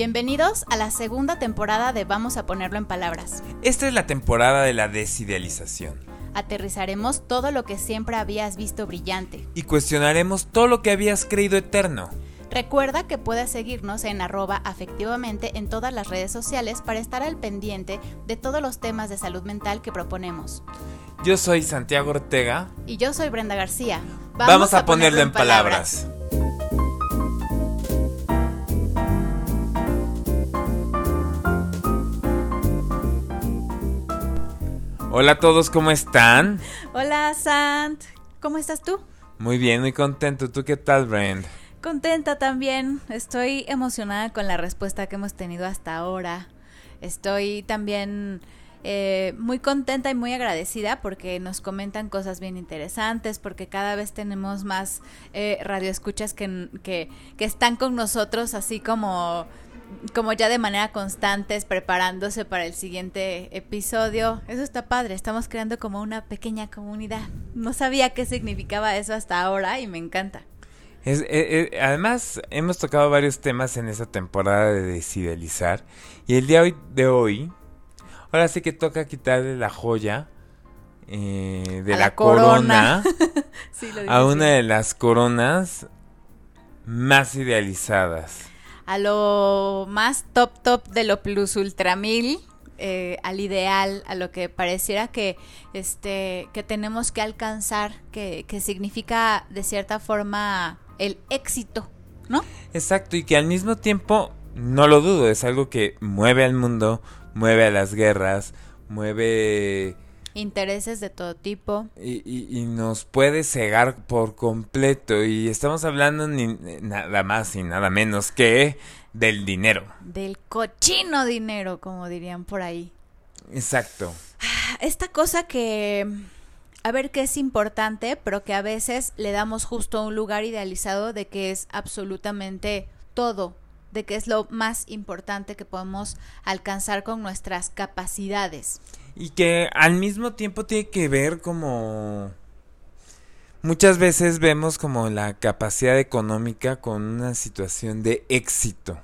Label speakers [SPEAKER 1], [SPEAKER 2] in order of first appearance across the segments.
[SPEAKER 1] Bienvenidos a la segunda temporada de Vamos a ponerlo en palabras.
[SPEAKER 2] Esta es la temporada de la desidealización.
[SPEAKER 1] Aterrizaremos todo lo que siempre habías visto brillante.
[SPEAKER 2] Y cuestionaremos todo lo que habías creído eterno.
[SPEAKER 1] Recuerda que puedes seguirnos en arroba afectivamente en todas las redes sociales para estar al pendiente de todos los temas de salud mental que proponemos.
[SPEAKER 2] Yo soy Santiago Ortega.
[SPEAKER 1] Y yo soy Brenda García.
[SPEAKER 2] Vamos, a, ponerlo, en palabras. Hola a todos, ¿cómo están?
[SPEAKER 1] Hola Sant, ¿cómo estás tú?
[SPEAKER 2] Muy bien, muy contento. ¿Tú qué tal, Brenda?
[SPEAKER 1] Contenta también. Estoy emocionada con la respuesta que hemos tenido hasta ahora. Estoy también eh, muy contenta y muy agradecida porque nos comentan cosas bien interesantes, porque cada vez tenemos más eh, radioescuchas que, que, que están con nosotros así como como ya de manera constante preparándose para el siguiente episodio. Eso está padre, estamos creando como una pequeña comunidad. No sabía qué significaba eso hasta ahora y me encanta.
[SPEAKER 2] Es, eh, eh, además, hemos tocado varios temas en esta temporada de desidealizar. Y el día de hoy, ahora sí que toca quitarle la joya eh, de la, corona, a una de las coronas más idealizadas.
[SPEAKER 1] A lo más top top de lo plus ultra mil. al ideal, a lo que pareciera que este que tenemos que alcanzar, que, que significa de cierta forma el éxito, ¿no?
[SPEAKER 2] Exacto, y que al mismo tiempo, no lo dudo, es algo que mueve al mundo, mueve a las guerras, mueve...
[SPEAKER 1] Intereses de todo tipo.
[SPEAKER 2] Y, nos puede cegar por completo. Y estamos hablando ni, nada más y nada menos que del dinero.
[SPEAKER 1] Del cochino dinero, como dirían por ahí.
[SPEAKER 2] Exacto.
[SPEAKER 1] Ah, esta cosa que a ver qué es importante, pero que a veces le damos justo un lugar idealizado de que es absolutamente todo, de que es lo más importante que podemos alcanzar con nuestras capacidades.
[SPEAKER 2] Y que al mismo tiempo tiene que ver como... Muchas veces vemos como la capacidad económica con una situación de éxito.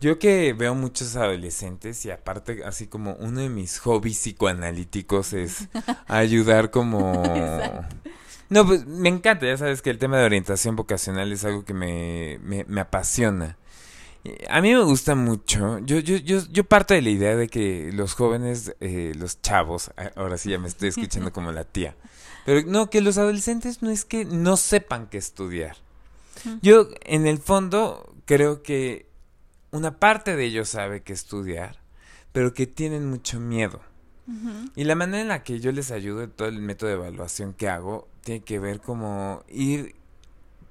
[SPEAKER 2] Yo que veo muchos adolescentes y aparte así como uno de mis hobbies psicoanalíticos es ayudar como... No, pues me encanta, ya sabes que el tema de orientación vocacional es algo que me, me, apasiona. A mí me gusta mucho. Yo, yo, yo, yo parto de la idea de que los jóvenes, eh, los chavos, ahora sí ya me estoy escuchando como la tía, pero no, que los adolescentes no es que no sepan qué estudiar. Yo, en el fondo, creo que una parte de ellos sabe que estudiar, pero que tienen mucho miedo. Y la manera en la que yo les ayudo, todo el método de evaluación que hago, tiene que ver como ir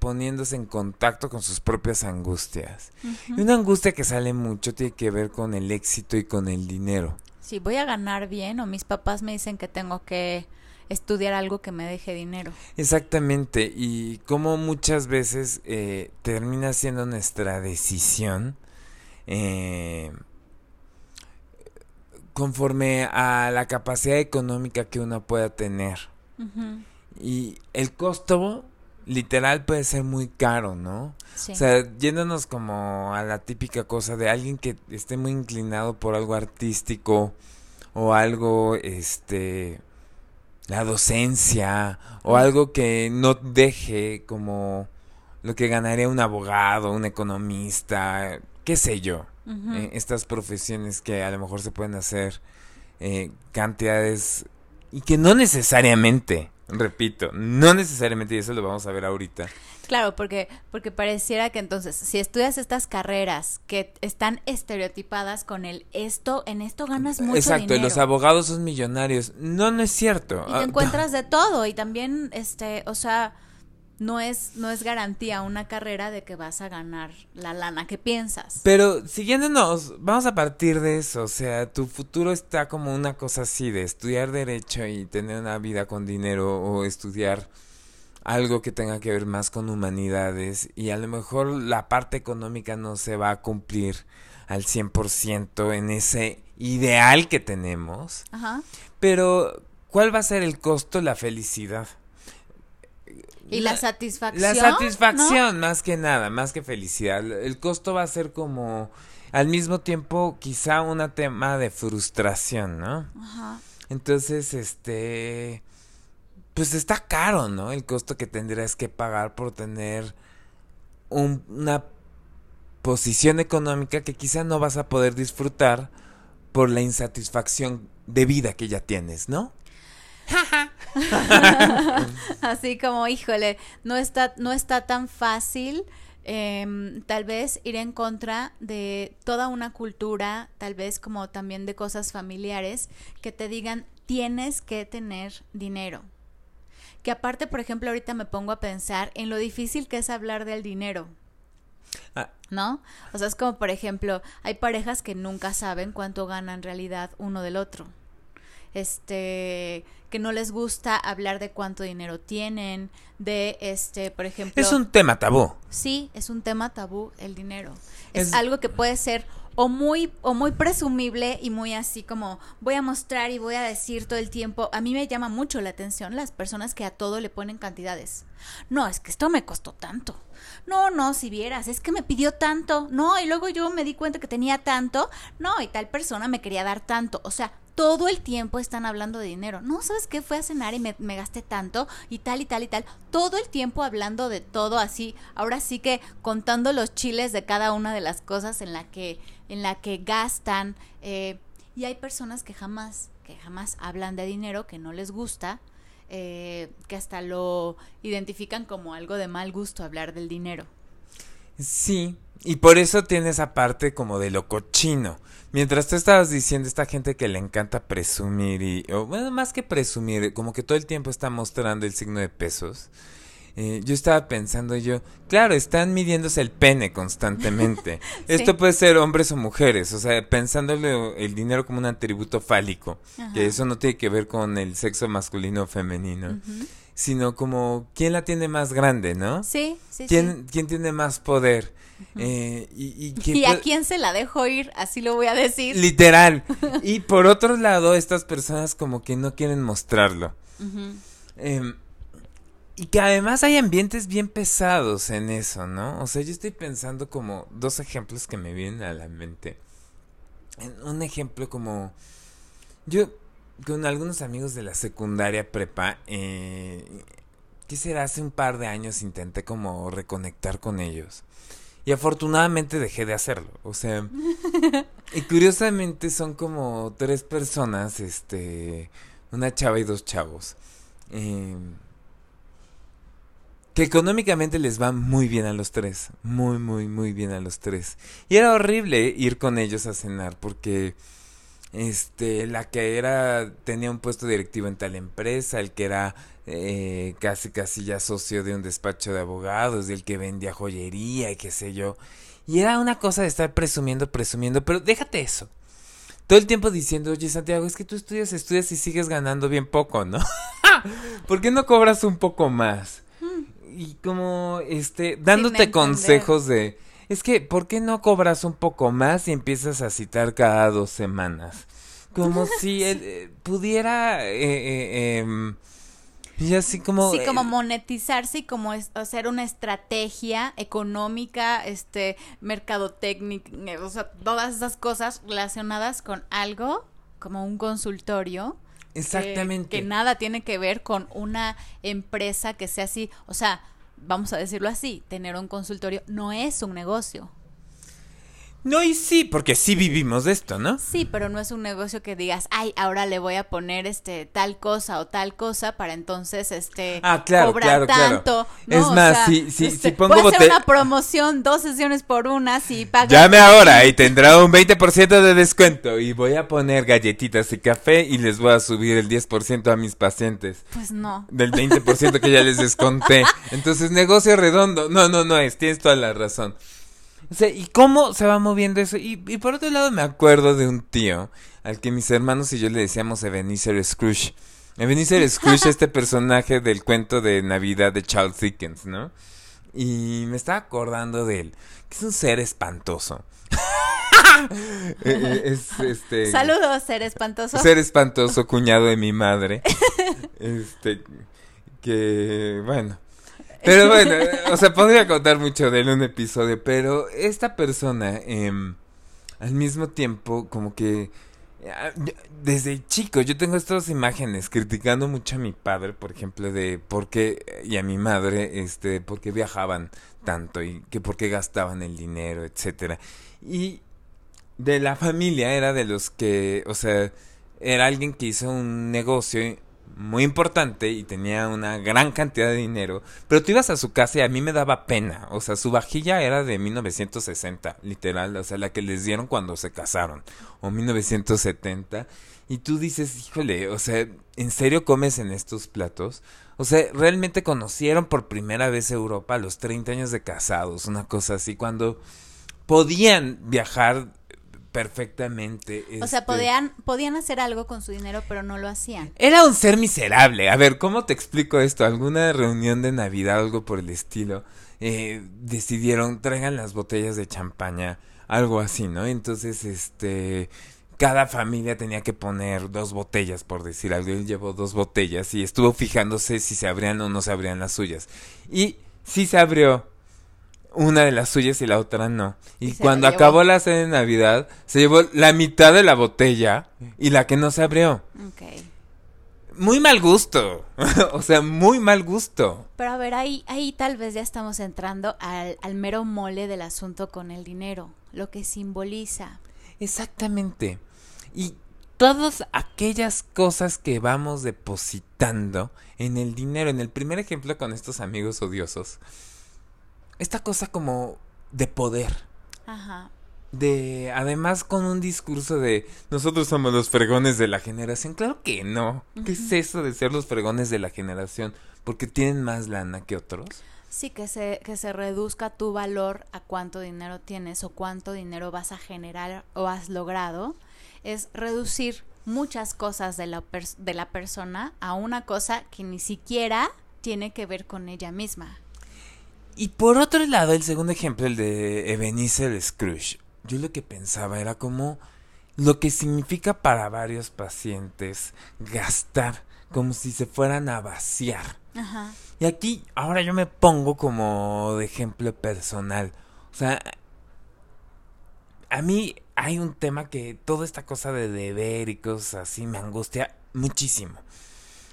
[SPEAKER 2] poniéndose en contacto con sus propias angustias. Y una angustia que sale mucho tiene que ver con el éxito y con el dinero.
[SPEAKER 1] Si voy a ganar bien o mis papás me dicen que tengo que estudiar algo que me deje dinero.
[SPEAKER 2] Exactamente, y como muchas veces eh, termina siendo nuestra decisión eh, conforme a la capacidad económica que uno pueda tener. Y el costo literal puede ser muy caro, ¿no? O sea, yéndonos como a la típica cosa de alguien que esté muy inclinado por algo artístico o algo, este, la docencia o algo que no deje como lo que ganaría un abogado, un economista, qué sé yo, eh, estas profesiones que a lo mejor se pueden hacer eh, cantidades y que no necesariamente, repito, no necesariamente, y eso lo vamos a ver ahorita.
[SPEAKER 1] Claro, porque, porque pareciera que entonces, si estudias estas carreras que están estereotipadas con el esto, en esto ganas mucho
[SPEAKER 2] Exacto,
[SPEAKER 1] y
[SPEAKER 2] los abogados son millonarios. No, no es cierto.
[SPEAKER 1] Y te ah, encuentras de todo, y también, este, o sea, no es, no es garantía una carrera de que vas a ganar la lana que piensas.
[SPEAKER 2] Pero siguiéndonos, vamos a partir de eso, o sea, tu futuro está como una cosa así de estudiar derecho y tener una vida con dinero o estudiar algo que tenga que ver más con humanidades y a lo mejor la parte económica no se va a cumplir al 100% en ese ideal que tenemos. Ajá. Pero ¿cuál va a ser el costo? La felicidad.
[SPEAKER 1] Y la, satisfacción.
[SPEAKER 2] La satisfacción, más que nada, más que felicidad. El costo va a ser como al mismo tiempo quizá un tema de frustración, ¿no?
[SPEAKER 1] Ajá.
[SPEAKER 2] Entonces, este, pues está caro, ¿no? El costo que tendrías que pagar por tener un- una posición económica que quizá no vas a poder disfrutar por la insatisfacción de vida que ya tienes, ¿no?
[SPEAKER 1] Así como, híjole, no está, no está tan fácil em, tal vez ir en contra de toda una cultura, tal vez como también de cosas familiares, que te digan, tienes que tener dinero. Que aparte, por ejemplo, ahorita me pongo a pensar en lo difícil que es hablar del dinero.
[SPEAKER 2] Ah.
[SPEAKER 1] ¿No? O sea, es como, por ejemplo, hay parejas que nunca saben cuánto gana en realidad uno del otro este que no les gusta hablar de cuánto dinero tienen, de este, por ejemplo,
[SPEAKER 2] Es un tema tabú.
[SPEAKER 1] sí, es un tema tabú el dinero. Es,
[SPEAKER 2] Es-
[SPEAKER 1] algo que puede ser o muy o muy presumible y muy así como voy a mostrar y voy a decir todo el tiempo. A mí me llama mucho la atención las personas que a todo le ponen cantidades. No, es que esto me costó tanto. No, no, si vieras, es que me pidió tanto. No, y luego yo me di cuenta que tenía tanto. No, y tal persona me quería dar tanto. O sea, todo el tiempo están hablando de dinero. No, ¿sabes qué? Fue a cenar y me, gasté tanto y tal y tal y tal. Todo el tiempo hablando de todo así. Ahora sí que contando los chiles de cada una de las cosas en la que, en la que gastan. eh, y hay personas que jamás, que jamás hablan de dinero, que no les gusta, eh, que hasta lo identifican como algo de mal gusto hablar del dinero.
[SPEAKER 2] Sí, y por eso tiene esa parte como de lo cochino. Mientras tú estabas diciendo esta gente que le encanta presumir y, o bueno, más que presumir, como que todo el tiempo está mostrando el signo de pesos. Eh, yo estaba pensando yo, claro, están midiéndose el pene constantemente. Esto puede ser hombres o mujeres, o sea, pensándole el dinero como un atributo fálico,
[SPEAKER 1] Ajá.
[SPEAKER 2] que eso no tiene que ver con el sexo masculino o femenino, sino como quién la tiene más grande, ¿no?
[SPEAKER 1] Sí, sí,
[SPEAKER 2] ¿Quién, quién tiene más poder? Eh, y, y
[SPEAKER 1] sí.
[SPEAKER 2] quién
[SPEAKER 1] ¿Y a quién se la dejo ir? Así lo voy a decir.
[SPEAKER 2] Literal. Y por otro lado, estas personas como que no quieren mostrarlo. Em, y que además hay ambientes bien pesados en eso, ¿no? O sea, yo estoy pensando como dos ejemplos que me vienen a la mente. En un ejemplo como... Yo con algunos amigos de la secundaria prepa, eh, ¿qué será? Hace un par de años intenté como reconectar con ellos. Y afortunadamente dejé de hacerlo. O sea, y curiosamente son como tres personas, este, una chava y dos chavos. eh, que económicamente les va muy bien a los tres. Muy, muy, muy bien a los tres. Y era horrible ir con ellos a cenar porque este la que era tenía un puesto directivo en tal empresa, el que era eh, casi casi ya socio de un despacho de abogados, el que vendía joyería y qué sé yo. Y era una cosa de estar presumiendo, presumiendo, pero déjate eso. Todo el tiempo diciendo, oye Santiago, es que tú estudias, estudias y sigues ganando bien poco, ¿no? ¿Por qué no cobras un poco más? Y como, este, dándote consejos de, es que, ¿por qué no cobras un poco más y empiezas a citar cada dos semanas? Como si él eh, pudiera, eh, eh, em, y así como...
[SPEAKER 1] Sí, como
[SPEAKER 2] eh,
[SPEAKER 1] monetizarse y como es- hacer una estrategia económica, este, mercadotécnica, eh, o sea, todas esas cosas relacionadas con algo como un consultorio. que-
[SPEAKER 2] Exactamente.
[SPEAKER 1] Que, nada tiene que ver con una empresa que sea así. O sea, vamos a decirlo así, tener un consultorio no es un negocio.
[SPEAKER 2] No, y sí, porque sí vivimos de esto, ¿no?
[SPEAKER 1] Sí, pero no es un negocio que digas, ay, ahora le voy a poner este tal cosa o tal cosa para entonces este
[SPEAKER 2] Ah, claro,
[SPEAKER 1] cobrar
[SPEAKER 2] claro, claro.
[SPEAKER 1] tanto.
[SPEAKER 2] Es
[SPEAKER 1] ¿no? O
[SPEAKER 2] más,
[SPEAKER 1] sea,
[SPEAKER 2] si- si-
[SPEAKER 1] este,
[SPEAKER 2] si pongo
[SPEAKER 1] voy a hacer
[SPEAKER 2] bote-
[SPEAKER 1] una promoción, dos sesiones por una, si pagas.
[SPEAKER 2] Llame ahora y tendrá un 20% de descuento y voy a poner galletitas y café y les voy a subir el 10% a mis pacientes.
[SPEAKER 1] Pues no.
[SPEAKER 2] Del 20% que ya les desconté. Entonces, negocio redondo. No, no, no es. Tienes toda la razón. O sea, ¿y cómo se va moviendo eso? Y, y por otro lado, me acuerdo de un tío al que mis hermanos y yo le decíamos Ebenezer Scrooge. Ebenezer Scrooge, este personaje del cuento de Navidad de Charles Dickens, ¿no? Y me estaba acordando de él, que es un ser espantoso. Eh, eh, es este.
[SPEAKER 1] Saludos, ser espantoso.
[SPEAKER 2] Ser espantoso, cuñado de mi madre. Este, que, bueno. Pero bueno, eh, o sea, podría contar mucho de él un episodio, pero esta persona, em, al mismo tiempo como que ah, desde chico yo tengo estas imágenes criticando mucho a mi padre, por ejemplo, de por qué y a mi madre, este, por qué viajaban tanto y que por qué gastaban el dinero, etcétera. Y de la familia era de los que, o sea, era alguien que hizo un negocio muy importante y tenía una gran cantidad de dinero, pero tú ibas a su casa y a mí me daba pena, o sea, su vajilla era de 1960, literal, o sea, la que les dieron cuando se casaron, o 1970, y tú dices, híjole, o sea, ¿en serio comes en estos platos? O sea, realmente conocieron por primera vez Europa a los 30 años de casados, una cosa así, cuando podían viajar perfectamente.
[SPEAKER 1] O sea, este podían, podían hacer algo con su dinero, pero no lo hacían.
[SPEAKER 2] Era un ser miserable. A ver, ¿cómo te explico esto? Alguna reunión de Navidad, algo por el estilo, eh, decidieron, traigan las botellas de champaña, algo así, ¿no? Entonces, este, cada familia tenía que poner dos botellas, por decir algo. Él llevó dos botellas y estuvo fijándose si se abrían o no se abrían las suyas. Y sí se abrió una de las suyas y la otra no. Y, cuando acabó la cena de Navidad, se llevó la mitad de la botella y la que no se abrió. Muy mal gusto. o sea, muy mal gusto.
[SPEAKER 1] Pero a ver, ahí, ahí tal vez ya estamos entrando al, al mero mole del asunto con el dinero, lo que simboliza.
[SPEAKER 2] Exactamente. Y todas aquellas cosas que vamos depositando en el dinero, en el primer ejemplo con estos amigos odiosos, esta cosa como de poder. Ajá. De, además con un discurso de nosotros somos los fregones de la generación. Claro que no. ¿Qué es eso de ser los fregones de la generación? Porque tienen más lana que otros.
[SPEAKER 1] Sí, que se, que se reduzca tu valor a cuánto dinero tienes o cuánto dinero vas a generar o has logrado. Es reducir muchas cosas de la, de la persona a una cosa que ni siquiera tiene que ver con ella misma.
[SPEAKER 2] Y por otro lado, el segundo ejemplo, el de Ebenezer Scrooge. Yo lo que pensaba era como lo que significa para varios pacientes gastar como si se fueran a vaciar. Ajá. Y aquí, ahora yo me pongo como de ejemplo personal. O sea, a mí hay un tema que toda esta cosa de deber y cosas así me angustia muchísimo.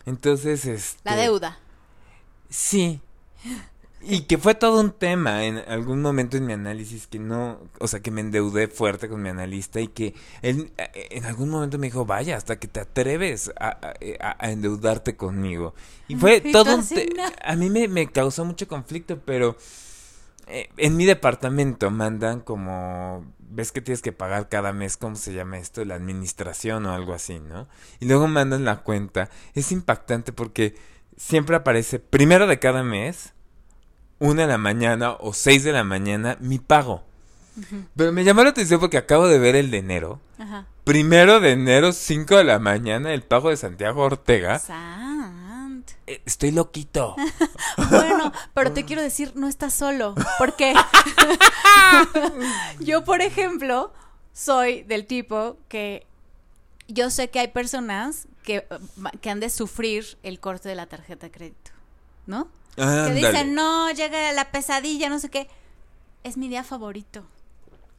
[SPEAKER 2] Entonces, este...
[SPEAKER 1] La deuda.
[SPEAKER 2] Sí. Y que fue todo un tema en algún momento en mi análisis que no, o sea, que me endeudé fuerte con mi analista y que él eh, en algún momento me dijo, vaya, hasta que te atreves a, endeudarte conmigo. Y fue todo un... a mí me, me, causó mucho conflicto, pero eh, en mi departamento mandan como... Ves que tienes que pagar cada mes, ¿cómo se llama esto? La administración o algo así, ¿no? Y luego mandan la cuenta. Es impactante porque siempre aparece primero de cada mes una de la mañana o seis de la mañana mi pago. Pero me llamó la atención porque acabo de ver el de enero. Ajá. Primero de enero, cinco de la mañana, el pago de Santiago Ortega. Eh, estoy loquito.
[SPEAKER 1] bueno, pero te quiero decir, no estás solo. Porque yo, por ejemplo, soy del tipo que yo sé que hay personas que, que han de sufrir el corte de la tarjeta de crédito, ¿no? Que dicen, no, llega la pesadilla, no sé qué. Es mi día favorito.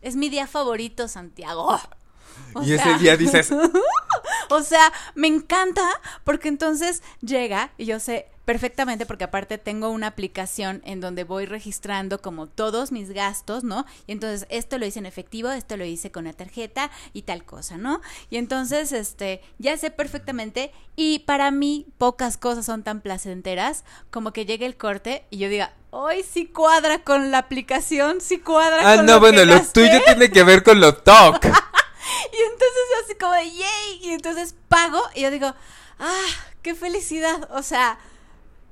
[SPEAKER 1] Es mi día favorito, Santiago.
[SPEAKER 2] y ese día dices...
[SPEAKER 1] o sea, me encanta porque entonces llega y yo sé, perfectamente porque aparte tengo una aplicación en donde voy registrando como todos mis gastos, ¿no? Y entonces esto lo hice en efectivo, esto lo hice con la tarjeta y tal cosa, ¿no? Y entonces, este, ya sé perfectamente y para mí pocas cosas son tan placenteras como que llegue el corte y yo diga, hoy sí cuadra con la aplicación, sí cuadra
[SPEAKER 2] ah, no, bueno, lo tuyo tiene que ver con lo TOC.
[SPEAKER 1] y entonces así como de, yay, y entonces pago y yo digo, ah, qué felicidad, o sea,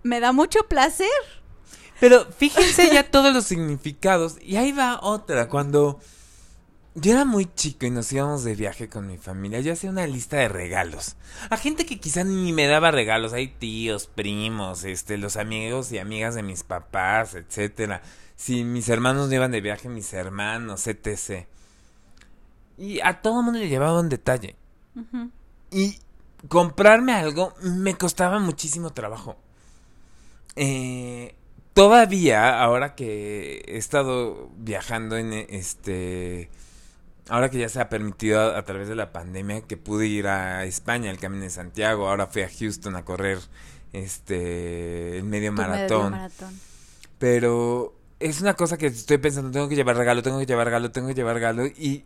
[SPEAKER 1] me da mucho placer.
[SPEAKER 2] Pero fíjense ya todos los significados. Y ahí va otra. Cuando yo era muy chico y nos íbamos de viaje con mi familia, yo hacía una lista de regalos. A gente que quizá ni me daba regalos. Hay tíos, primos, este, los amigos y amigas de mis papás, etcétera. Si mis hermanos iban de viaje, mis hermanos, etc. Y a todo mundo le llevaba un detalle. Y comprarme algo me costaba muchísimo trabajo. Eh, todavía, ahora que he estado viajando en este ahora que ya se ha permitido a, a, través de la pandemia que pude ir a España, el Camino de Santiago, ahora fui a Houston a correr este el medio maratón. medio maratón. Pero es una cosa que estoy pensando, tengo que llevar regalo, tengo que llevar regalo, tengo que llevar regalo y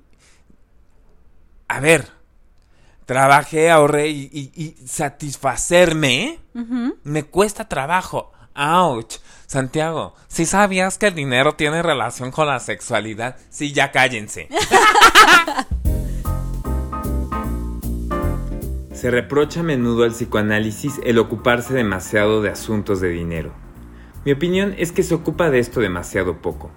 [SPEAKER 2] a ver, trabajé, ahorré y, y, satisfacerme me cuesta trabajo. Ouch. Santiago, si sabías que el dinero tiene relación con la sexualidad, sí, ya cállense. Se reprocha a menudo al psicoanálisis el ocuparse demasiado de asuntos de dinero. Mi opinión es que se ocupa de esto demasiado poco.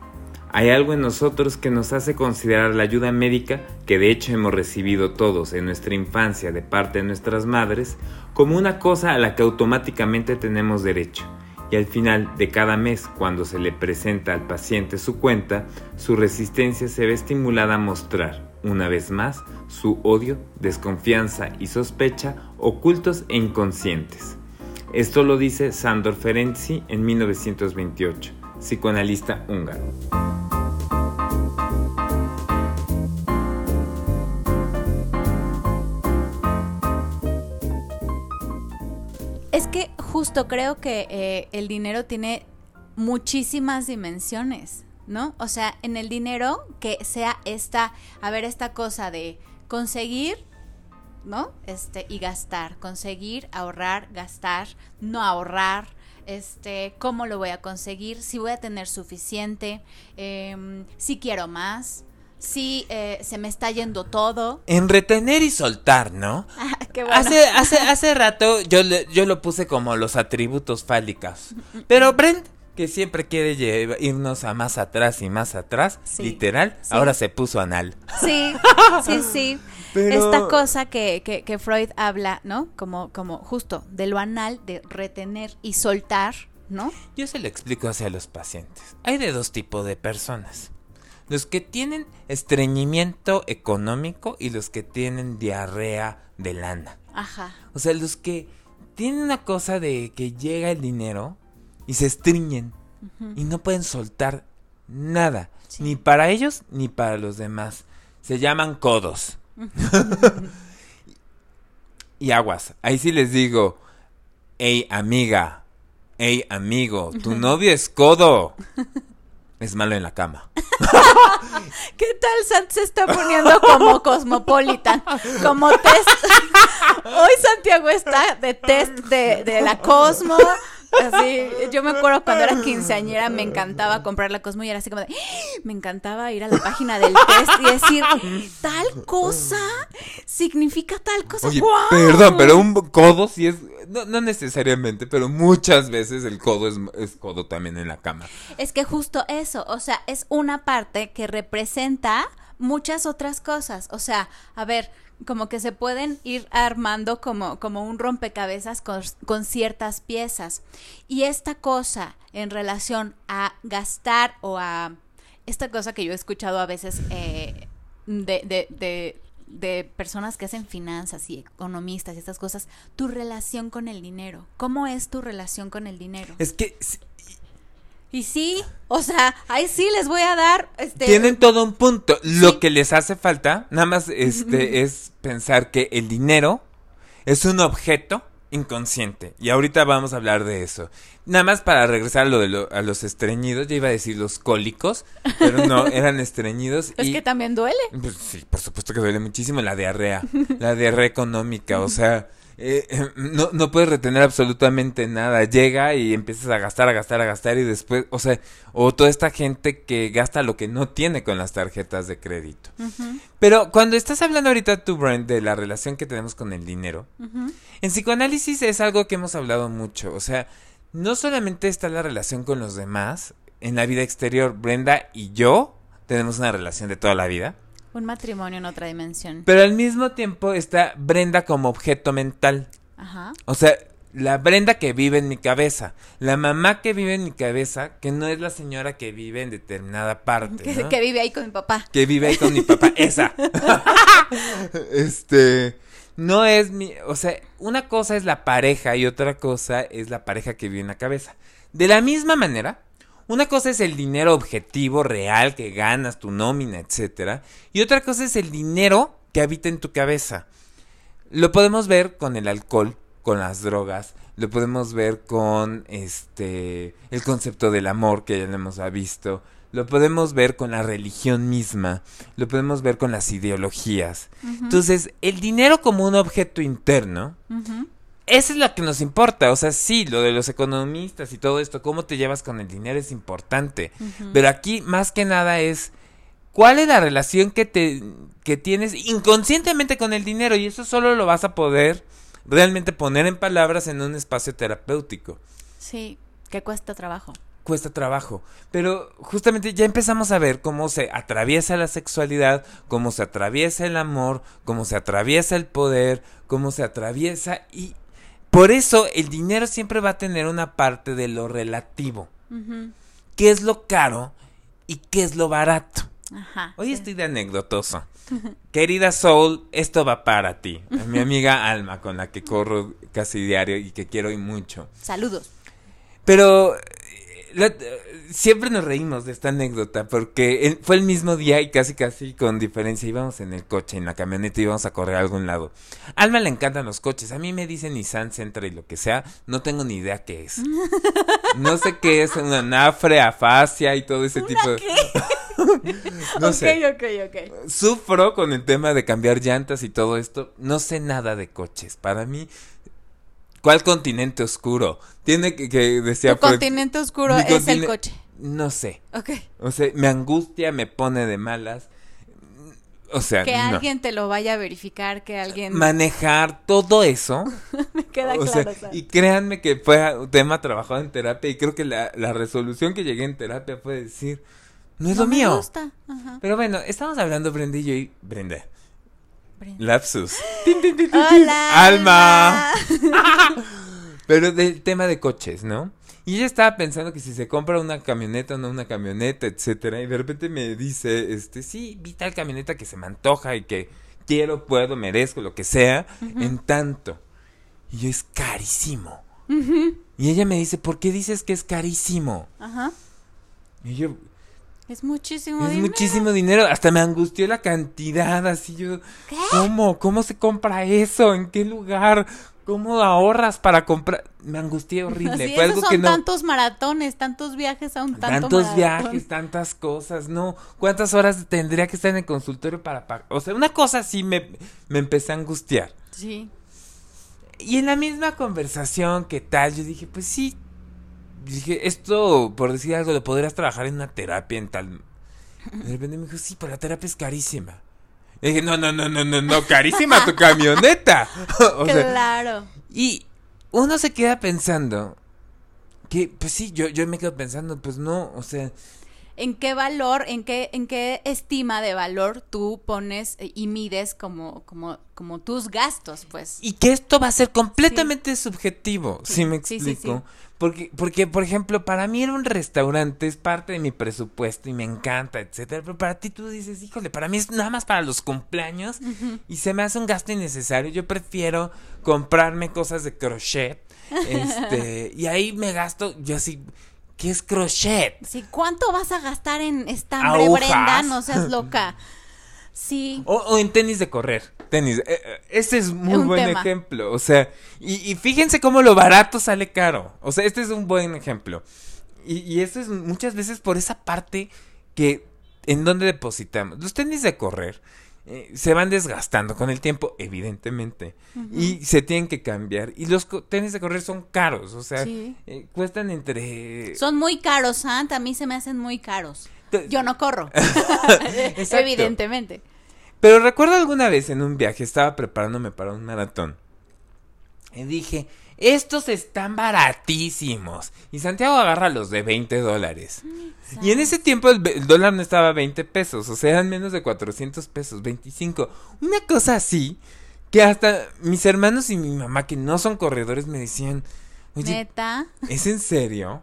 [SPEAKER 2] Hay algo en nosotros que nos hace considerar la ayuda médica, que de hecho hemos recibido todos en nuestra infancia de parte de nuestras madres, como una cosa a la que automáticamente tenemos derecho. Y al final de cada mes, cuando se le presenta al paciente su cuenta, su resistencia se ve estimulada a mostrar, una vez más, su odio, desconfianza y sospecha ocultos e inconscientes. Esto lo dice Sandor Ferenczi en 1928, psicoanalista húngaro.
[SPEAKER 1] Creo que eh, el dinero tiene muchísimas dimensiones, ¿no? O sea, en el dinero que sea esta, a ver, esta cosa de conseguir ¿no? Este, y gastar, conseguir, ahorrar, gastar, no ahorrar, este, cómo lo voy a conseguir, si voy a tener suficiente, em, si quiero más, si eh, se me está yendo todo.
[SPEAKER 2] En retener y soltar, ¿no? Ah, qué bueno. hace, hace, hace rato yo, yo lo puse como los atributos fálicos. Pero Brent, que siempre quiere irnos a más atrás y más atrás, literal, ahora se puso anal.
[SPEAKER 1] Sí, sí, sí. Esta cosa que, que, Freud habla, ¿no? Como, como justo de lo anal, de retener y soltar, ¿no?
[SPEAKER 2] Yo se lo explico hacia los pacientes. Hay de dos tipos de personas. Los que tienen estreñimiento económico y los que tienen diarrea de lana. Ajá. O sea, los que tienen una cosa de que llega el dinero y se estriñen y no pueden soltar nada, ni para ellos ni para los demás. Se llaman codos. y aguas, ahí sí les digo, hey amiga, hey amigo, tu novio es codo. Es malo en la cama.
[SPEAKER 1] ¿Qué tal Sant se está poniendo como cosmopolitan? Como test. Hoy Santiago está de test de, de la Cosmo, Así, yo me acuerdo cuando era quinceañera, me encantaba comprar la Cosmo y era así como de, ¡Ah! me encantaba ir a la página del test y decir, tal cosa significa tal cosa.
[SPEAKER 2] Oye, perdón, pero un codo sí es, no, necesariamente, pero muchas veces el codo es, codo también en la cama.
[SPEAKER 1] Es que justo eso, o sea, es una parte que representa muchas otras cosas. O sea, a ver, como que se pueden ir armando como, como un rompecabezas con, ciertas piezas. Y esta cosa en relación a gastar o a esta cosa que yo he escuchado a veces eh, de, de, personas que hacen finanzas y economistas y estas cosas, tu relación con el dinero. ¿Cómo es tu relación con el dinero?
[SPEAKER 2] Es que
[SPEAKER 1] y sí, o sea, ahí sí les voy a dar este
[SPEAKER 2] Tienen todo un punto. Lo que les hace falta, nada más este es pensar que el dinero es un objeto inconsciente. Y ahorita vamos a hablar de eso. Nada más para regresar a lo de a los estreñidos, ya iba a decir los cólicos, pero no, eran estreñidos.
[SPEAKER 1] Es que también duele.
[SPEAKER 2] Pues, sí, por supuesto que duele muchísimo la diarrea, la diarrea económica, o sea, eh, no, no puedes retener absolutamente nada. Llega y empiezas a gastar, a gastar, a gastar y después, o sea, o toda esta gente que gasta lo que no tiene con las tarjetas de crédito. Pero cuando estás hablando ahorita tú, Brent, de la relación que tenemos con el dinero, en psicoanálisis es algo que hemos hablado mucho. O sea, no solamente está la relación con los demás, en la vida exterior, Brenda y yo tenemos una relación de toda la vida.
[SPEAKER 1] Un matrimonio en otra dimensión.
[SPEAKER 2] Pero al mismo tiempo está Brenda como objeto mental. Ajá. O sea, la Brenda que vive en mi cabeza, la mamá que vive en mi cabeza, que no es la señora que vive en determinada parte.
[SPEAKER 1] Que, que vive ahí con mi papá.
[SPEAKER 2] Que vive ahí con mi papá, esa. este, no es mi, o sea, una cosa es la pareja y otra cosa es la pareja que vive en la cabeza. De la misma manera, Una cosa es el dinero objetivo, real, que ganas, tu nómina, etcétera. Y otra cosa es el dinero que habita en tu cabeza. Lo podemos ver con el alcohol, con las drogas, lo podemos ver con este el concepto del amor que ya lo hemos visto, lo podemos ver con la religión misma, lo podemos ver con las ideologías. Entonces, el dinero como un objeto interno, eso es lo que nos importa. O sea, sí, lo de los economistas y todo esto, cómo te llevas con el dinero es importante. Pero aquí, más que nada, es cuál es la relación que, te, que tienes inconscientemente con el dinero. Y eso solo lo vas a poder realmente poner en palabras en un espacio terapéutico.
[SPEAKER 1] Sí, que cuesta trabajo
[SPEAKER 2] cuesta trabajo. Pero justamente ya empezamos a ver cómo se atraviesa la sexualidad, cómo se atraviesa el amor, cómo se atraviesa el poder, cómo se atraviesa y por eso el dinero siempre va a tener una parte de lo relativo. ¿Qué es lo caro y qué es lo barato? Ajá, Hoy estoy de anecdotoso. Querida Soul, esto va para ti. mi amiga Alma, con la que corro casi diario y que quiero y mucho.
[SPEAKER 1] Saludos.
[SPEAKER 2] Pero siempre nos reímos de esta anécdota porque fue el mismo día y casi casi con diferencia íbamos en el coche, en la camioneta y íbamos a correr a algún lado. Alma le encantan los coches, a mí me dicen Nissan Sentra y lo que sea, no tengo ni idea qué es. No sé qué es una nafre, afasia y todo ese tipo de...
[SPEAKER 1] no sé. Ok,
[SPEAKER 2] ok. Sufro con el tema de cambiar llantas y todo esto. No sé nada de coches. Para mí, ¿Cuál continente oscuro? Tiene que, que decía
[SPEAKER 1] Tu continente oscuro es el coche.
[SPEAKER 2] No sé.
[SPEAKER 1] Ok.
[SPEAKER 2] O sea, me angustia, me pone de malas. O sea,
[SPEAKER 1] que alguien te lo vaya a verificar, que alguien
[SPEAKER 2] manejar todo eso.
[SPEAKER 1] me queda claro.
[SPEAKER 2] y créanme que fue un tema trabajado en terapia y creo que la, resolución que llegué en terapia fue decir, no es lo mío. Gusta. Pero bueno, estamos hablando Brenda Lapsus. Alma. Pero del tema de coches, ¿no? Y ella estaba pensando que si se compra una camioneta o no una camioneta, etcétera, y de repente me dice, este, sí, vi tal camioneta que se me antoja y que quiero, puedo, merezco, lo que sea, en tanto. Y yo, es carísimo. Y ella me dice, ¿por qué dices que es carísimo? Ajá. Y yo,
[SPEAKER 1] es muchísimo dinero.
[SPEAKER 2] Es muchísimo dinero. Hasta me angustió la cantidad. Así yo. ¿Qué? ¿Cómo? ¿Cómo se compra eso? ¿En qué lugar? ¿Cómo ahorras para comprar? Me angustié horrible.
[SPEAKER 1] Fue algo son tantos maratones, tantos viajes a un tanto
[SPEAKER 2] Tantos viajes, tantas cosas. No, ¿cuántas horas tendría que estar en el consultorio para pagar? O sea, una cosa así me, me empecé a angustiar.
[SPEAKER 1] Sí.
[SPEAKER 2] Y en la misma conversación, ¿qué tal? Yo dije, pues sí, dije, esto, por decir algo, lo podrías trabajar en una terapia en tal... De repente me dijo, sí, pero la terapia es carísima. Y dije, no, no, no, no, no, no, carísima tu camioneta.
[SPEAKER 1] claro.
[SPEAKER 2] y uno se queda pensando que, pues sí, yo, yo me quedo pensando, pues no, o sea,
[SPEAKER 1] en qué valor, en qué, en qué estima de valor tú pones y mides como, como, como tus gastos, pues.
[SPEAKER 2] Y que esto va a ser completamente subjetivo, si me explico. Porque, porque, por ejemplo, para mí era un restaurante, es parte de mi presupuesto y me encanta, etcétera. Pero para ti tú dices, híjole, para mí es nada más para los cumpleaños y se me hace un gasto innecesario. Yo prefiero comprarme cosas de crochet. Este, y ahí me gasto, yo así, ¿Qué es crochet?
[SPEAKER 1] Sí, ¿cuánto vas a gastar en estambre, Brenda? No seas loca. Sí.
[SPEAKER 2] O, en tenis de correr. Tenis. Eh, este es muy buen ejemplo. O sea, y, fíjense cómo lo barato sale caro. O sea, este es un buen ejemplo. Y, y esto es muchas veces por esa parte que en donde depositamos. Los tenis de correr eh, se van desgastando con el tiempo, evidentemente, y se tienen que cambiar. Y los tenis de correr son caros, o sea, eh, cuestan entre...
[SPEAKER 1] Son muy caros, Santa, a mí se me hacen muy caros. Yo no corro, evidentemente.
[SPEAKER 2] Pero recuerdo alguna vez en un viaje, estaba preparándome para un maratón, y dije, estos están baratísimos. Y Santiago agarra los de 20 dólares. Y en ese tiempo el, dólar no estaba a 20 pesos, o sea, eran menos de 400 pesos, 25. Una cosa así, que hasta mis hermanos y mi mamá, que no son corredores, me decían, oye,
[SPEAKER 1] ¿Neta?
[SPEAKER 2] ¿es en serio?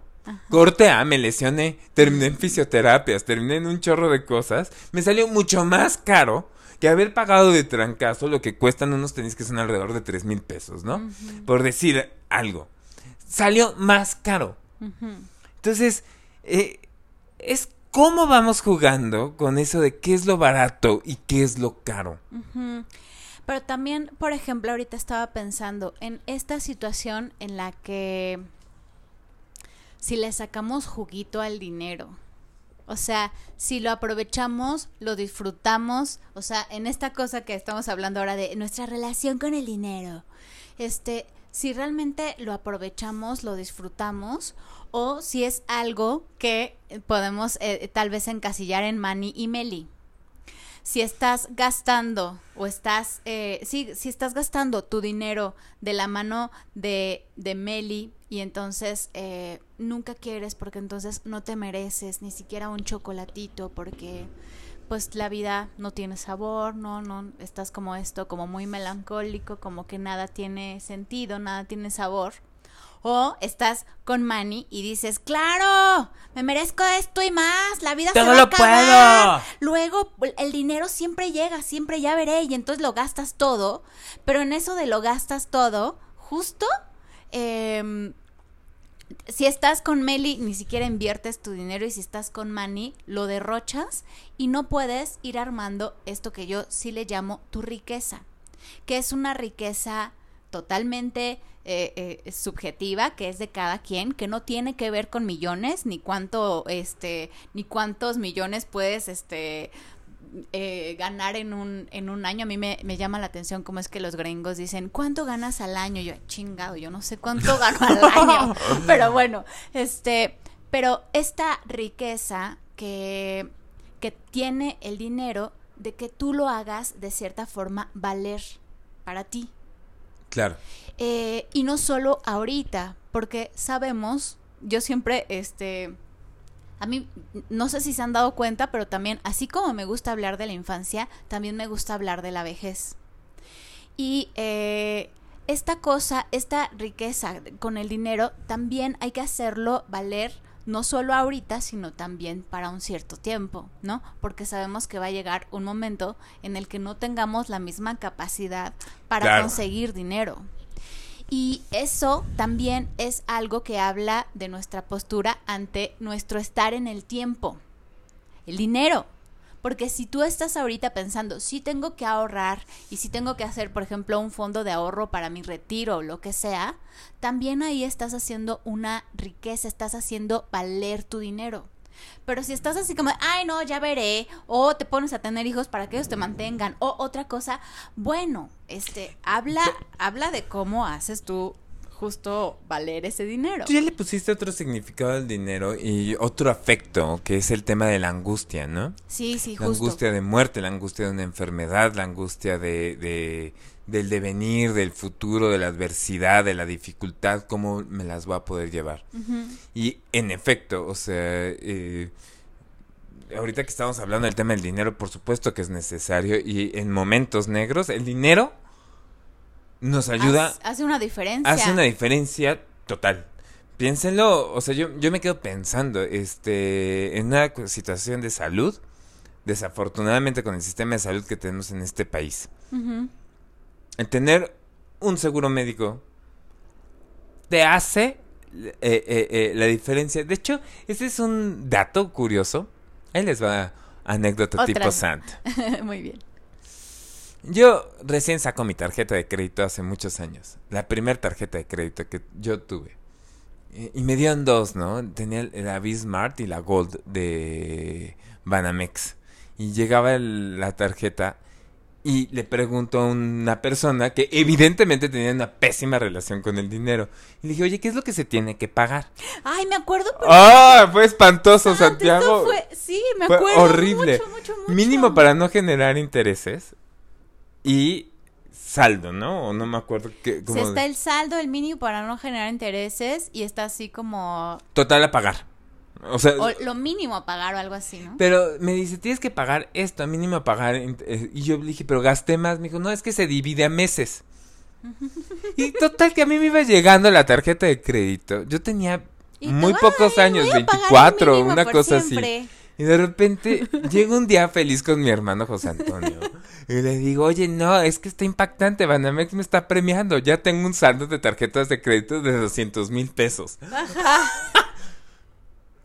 [SPEAKER 2] Corte A, me lesioné, terminé en fisioterapias, terminé en un chorro de cosas, me salió mucho más caro que haber pagado de trancazo lo que cuestan unos tenis que son alrededor de tres mil pesos, ¿no? Por decir algo. Salió más caro. Entonces, eh, es cómo vamos jugando con eso de qué es lo barato y qué es lo caro.
[SPEAKER 1] Pero también, por ejemplo, ahorita estaba pensando en esta situación en la que si le sacamos juguito al dinero, o sea, si lo aprovechamos, lo disfrutamos, o sea, en esta cosa que estamos hablando ahora de nuestra relación con el dinero, este, si realmente lo aprovechamos, lo disfrutamos, o si es algo que podemos eh, tal vez encasillar en Mani y Meli si estás gastando o estás, eh, si estás gastando tu dinero de la mano de, de Meli y entonces eh, nunca quieres porque entonces no te mereces ni siquiera un chocolatito porque pues la vida no tiene sabor, no, no, estás como esto, como muy melancólico, como que nada tiene sentido, nada tiene sabor o estás con Manny y dices, claro, me merezco esto y más, la vida se va a acabar. Luego el dinero siempre llega, siempre ya veré y entonces lo gastas todo, pero en eso de lo gastas todo, justo... Em, si estás con Meli, ni siquiera inviertes tu dinero y si estás con Manny, lo derrochas y no puedes ir armando esto que yo sí le llamo tu riqueza, que es una riqueza totalmente eh, eh, subjetiva, que es de cada quien, que no tiene que ver con millones, ni cuánto, este, ni cuántos millones puedes, este, eh, ganar en un, en un año. A mí me, me, llama la atención cómo es que los gringos dicen, ¿cuánto ganas al año? Yo, chingado, yo no sé cuánto gano al año. Pero bueno, este, pero esta riqueza que, que tiene el dinero, de que tú lo hagas de cierta forma valer para ti.
[SPEAKER 2] Claro.
[SPEAKER 1] Eh, y no solo ahorita, porque sabemos, yo siempre, este, a mí, no sé si se han dado cuenta, pero también, así como me gusta hablar de la infancia, también me gusta hablar de la vejez. Y eh, esta cosa, esta riqueza con el dinero, también hay que hacerlo valer no solo ahorita, sino también para un cierto tiempo, ¿no? Porque sabemos que va a llegar un momento en el que no tengamos la misma capacidad para conseguir dinero. Y eso también es algo que habla de nuestra postura ante nuestro estar en el tiempo. El dinero. Porque si tú estás ahorita pensando, si tengo que ahorrar y si tengo que hacer, por ejemplo, un fondo de ahorro para mi retiro o lo que sea, también ahí estás haciendo una riqueza, estás haciendo valer tu dinero. Pero si estás así como, ay, no, ya veré, o te pones a tener hijos para que ellos te mantengan, o otra cosa, bueno, este, habla, habla de cómo haces tú justo valer ese dinero.
[SPEAKER 2] Tú ya le pusiste otro significado al dinero y otro afecto, que es el tema de la angustia, ¿no?
[SPEAKER 1] Sí, sí,
[SPEAKER 2] la angustia de muerte, la angustia de una enfermedad, la angustia de, de, del devenir, del futuro, de la adversidad, de la dificultad, cómo me las voy a poder llevar. Y en efecto, o sea, eh, ahorita que estamos hablando del tema del dinero, por supuesto que es necesario y en momentos negros el dinero nos ayuda.
[SPEAKER 1] Hace, una diferencia.
[SPEAKER 2] Hace una diferencia total. Piénsenlo, o sea, yo, yo me quedo pensando, este, en una situación de salud, desafortunadamente con el sistema de salud que tenemos en este país, el tener un seguro médico te hace eh, eh, eh, la diferencia. De hecho, ese es un dato curioso. Ahí les va anécdota tipo Santa.
[SPEAKER 1] Muy bien.
[SPEAKER 2] Yo recién saco mi tarjeta de crédito hace muchos años. La primera tarjeta de crédito que yo tuve. Y, me dieron dos, ¿no? Tenía la Bismart y la Gold de Banamex. Y llegaba la tarjeta y le pregunto a una persona que evidentemente tenía una pésima relación con el dinero. Y le dije, oye, ¿qué es lo que se tiene que pagar?
[SPEAKER 1] Ay, me acuerdo.
[SPEAKER 2] ¡Ah! Fue espantoso, Santiago.
[SPEAKER 1] Fue, sí, me acuerdo.
[SPEAKER 2] horrible. Mínimo para no generar intereses y saldo, ¿no? O no me acuerdo qué.
[SPEAKER 1] Como... está el saldo, el mínimo para no generar intereses y está así como.
[SPEAKER 2] Total a pagar. O sea.
[SPEAKER 1] lo mínimo a pagar o algo así, ¿no?
[SPEAKER 2] Pero me dice, tienes que pagar esto, mínimo a pagar. Eh, y yo le dije, pero gasté más. Me dijo, no, es que se divide a meses. y total que a mí me iba llegando la tarjeta de crédito. Yo tenía muy pocos años, 24, una cosa así. Y de repente llego un día feliz con mi hermano José Antonio. Y le digo, oye, no, es que está impactante, Banamex me está premiando. Ya tengo un saldo de tarjetas de crédito de 200 mil pesos.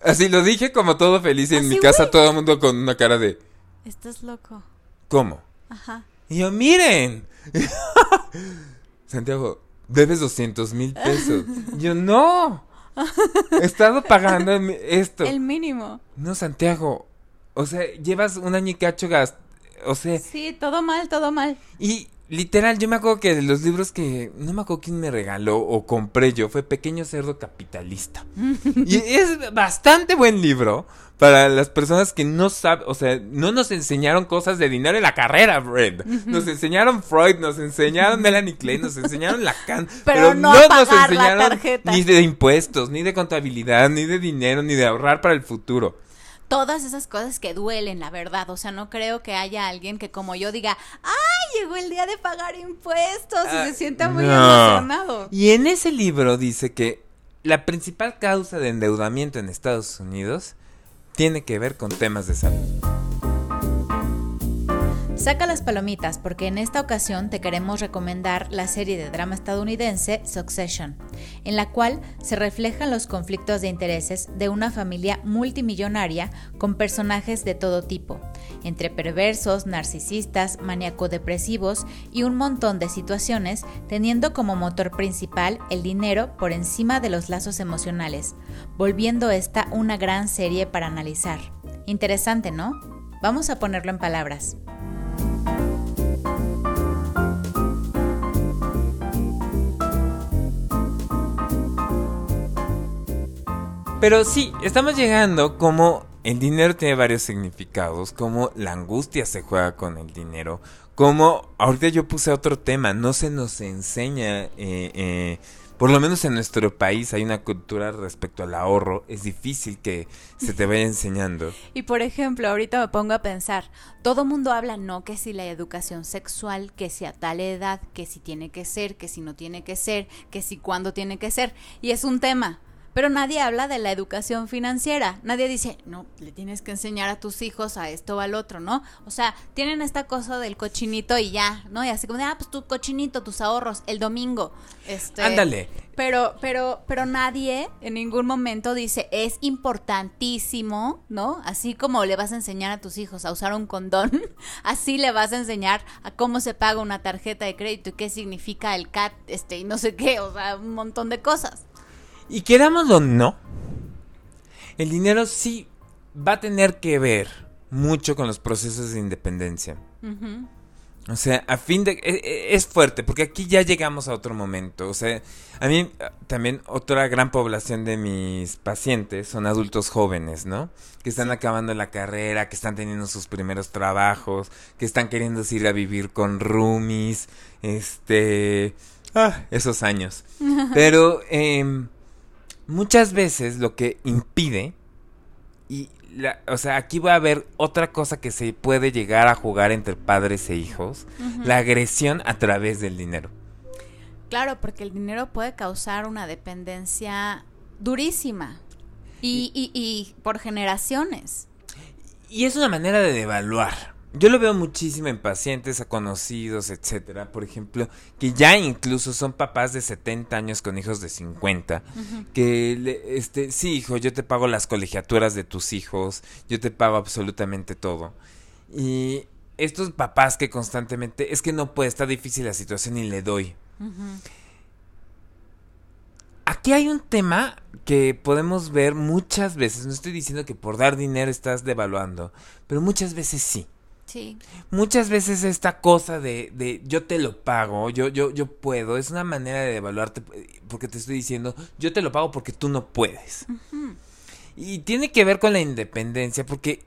[SPEAKER 2] Así lo dije como todo feliz y en
[SPEAKER 1] Así,
[SPEAKER 2] mi casa
[SPEAKER 1] güey.
[SPEAKER 2] todo el mundo con una cara de
[SPEAKER 1] Estás loco.
[SPEAKER 2] ¿cómo?
[SPEAKER 1] Ajá.
[SPEAKER 2] Y yo, miren. Santiago, debes 200 mil pesos. Yo, no. He estado pagando esto.
[SPEAKER 1] El mínimo.
[SPEAKER 2] No, Santiago. O sea, llevas un año y cacho gas. O sea,
[SPEAKER 1] Sí, todo mal, todo mal.
[SPEAKER 2] y literal, yo me acuerdo que de los libros que no me acuerdo quién me regaló o compré yo fue Pequeño Cerdo Capitalista. y es bastante buen libro para las personas que no saben, o sea, no nos enseñaron cosas de dinero en la carrera, Fred. Nos enseñaron Freud, nos enseñaron Melanie Clay, nos enseñaron Lacan,
[SPEAKER 1] Pero no a pagar la tarjeta.
[SPEAKER 2] ni de impuestos, ni de contabilidad, ni de dinero, ni de ahorrar para el futuro.
[SPEAKER 1] Todas esas cosas que duelen, la verdad. O sea, no creo que haya alguien que como yo diga, ¡ay, llegó el día de pagar impuestos! Y
[SPEAKER 2] Ah,
[SPEAKER 1] se sienta muy
[SPEAKER 2] no.
[SPEAKER 1] emocionado.
[SPEAKER 2] Y en ese libro dice que la principal causa de endeudamiento en Estados Unidos tiene que ver con temas de salud.
[SPEAKER 1] Saca las palomitas porque en esta ocasión te queremos recomendar la serie de drama estadounidense Succession, en la cual se reflejan los conflictos de intereses de una familia multimillonaria con personajes de todo tipo, entre perversos, narcisistas, maníaco-depresivos y un montón de situaciones, teniendo como motor principal el dinero por encima de los lazos emocionales, volviendo esta una gran serie para analizar. Interesante, ¿no? Vamos a ponerlo en palabras.
[SPEAKER 2] Pero sí, estamos llegando como el dinero tiene varios significados, como la angustia se juega con el dinero, como ahorita yo puse otro tema, no se nos enseña, eh, eh, por lo menos en nuestro país hay una cultura respecto al ahorro, es difícil que se te vaya enseñando.
[SPEAKER 1] Y por ejemplo, ahorita me pongo a pensar, todo mundo habla, no, que si la educación sexual, que si a tal edad, que si tiene que ser, que si no tiene que ser, que si cuándo tiene que ser, y es un tema. Pero nadie habla de la educación financiera. Nadie dice, no, le tienes que enseñar a tus hijos a esto o al otro, ¿no? O sea, tienen esta cosa del cochinito y ya, ¿no? Y así como de, ah, pues tu cochinito, tus ahorros, el domingo. Este,
[SPEAKER 2] Ándale.
[SPEAKER 1] pero, pero, pero nadie en ningún momento dice es importantísimo, ¿no? Así como le vas a enseñar a tus hijos a usar un condón, así le vas a enseñar a cómo se paga una tarjeta de crédito y qué significa el CAT, este, y no sé qué, o sea, un montón de cosas.
[SPEAKER 2] Y querámoslo o no, el dinero sí va a tener que ver mucho con los procesos de independencia. O sea, a fin de... e- e- Es fuerte, porque aquí ya llegamos a otro momento. O sea, a mí ah, también otra gran población de mis pacientes son adultos jóvenes, ¿no? Que están acabando la carrera, que están teniendo sus primeros trabajos, que están queriendo ir a vivir con roomies, este... Ah, esos años. Pero em, muchas veces lo que impide y la- o sea, aquí va a haber otra cosa que se puede llegar a jugar entre padres e hijos, la agresión a través del dinero.
[SPEAKER 1] Claro, porque el dinero puede causar una dependencia durísima y, y, y por generaciones.
[SPEAKER 2] Y es una manera de devaluar. Yo lo veo muchísimo en pacientes, a conocidos, etcétera, por ejemplo, que ya incluso son papás de 70 años con hijos de 50, que le- este, sí, hijo, yo te pago las colegiaturas de tus hijos, yo te pago absolutamente todo. Y estos papás que constantemente, es que no puede, está difícil la situación y le doy. Aquí hay un tema que podemos ver muchas veces. No estoy diciendo que por dar dinero estás devaluando, pero muchas veces sí.
[SPEAKER 1] Sí.
[SPEAKER 2] Muchas veces esta cosa de, de yo te lo pago, yo, yo, yo puedo, es una manera de devaluarte porque te estoy diciendo yo te lo pago porque tú no puedes. Y tiene que ver con la independencia porque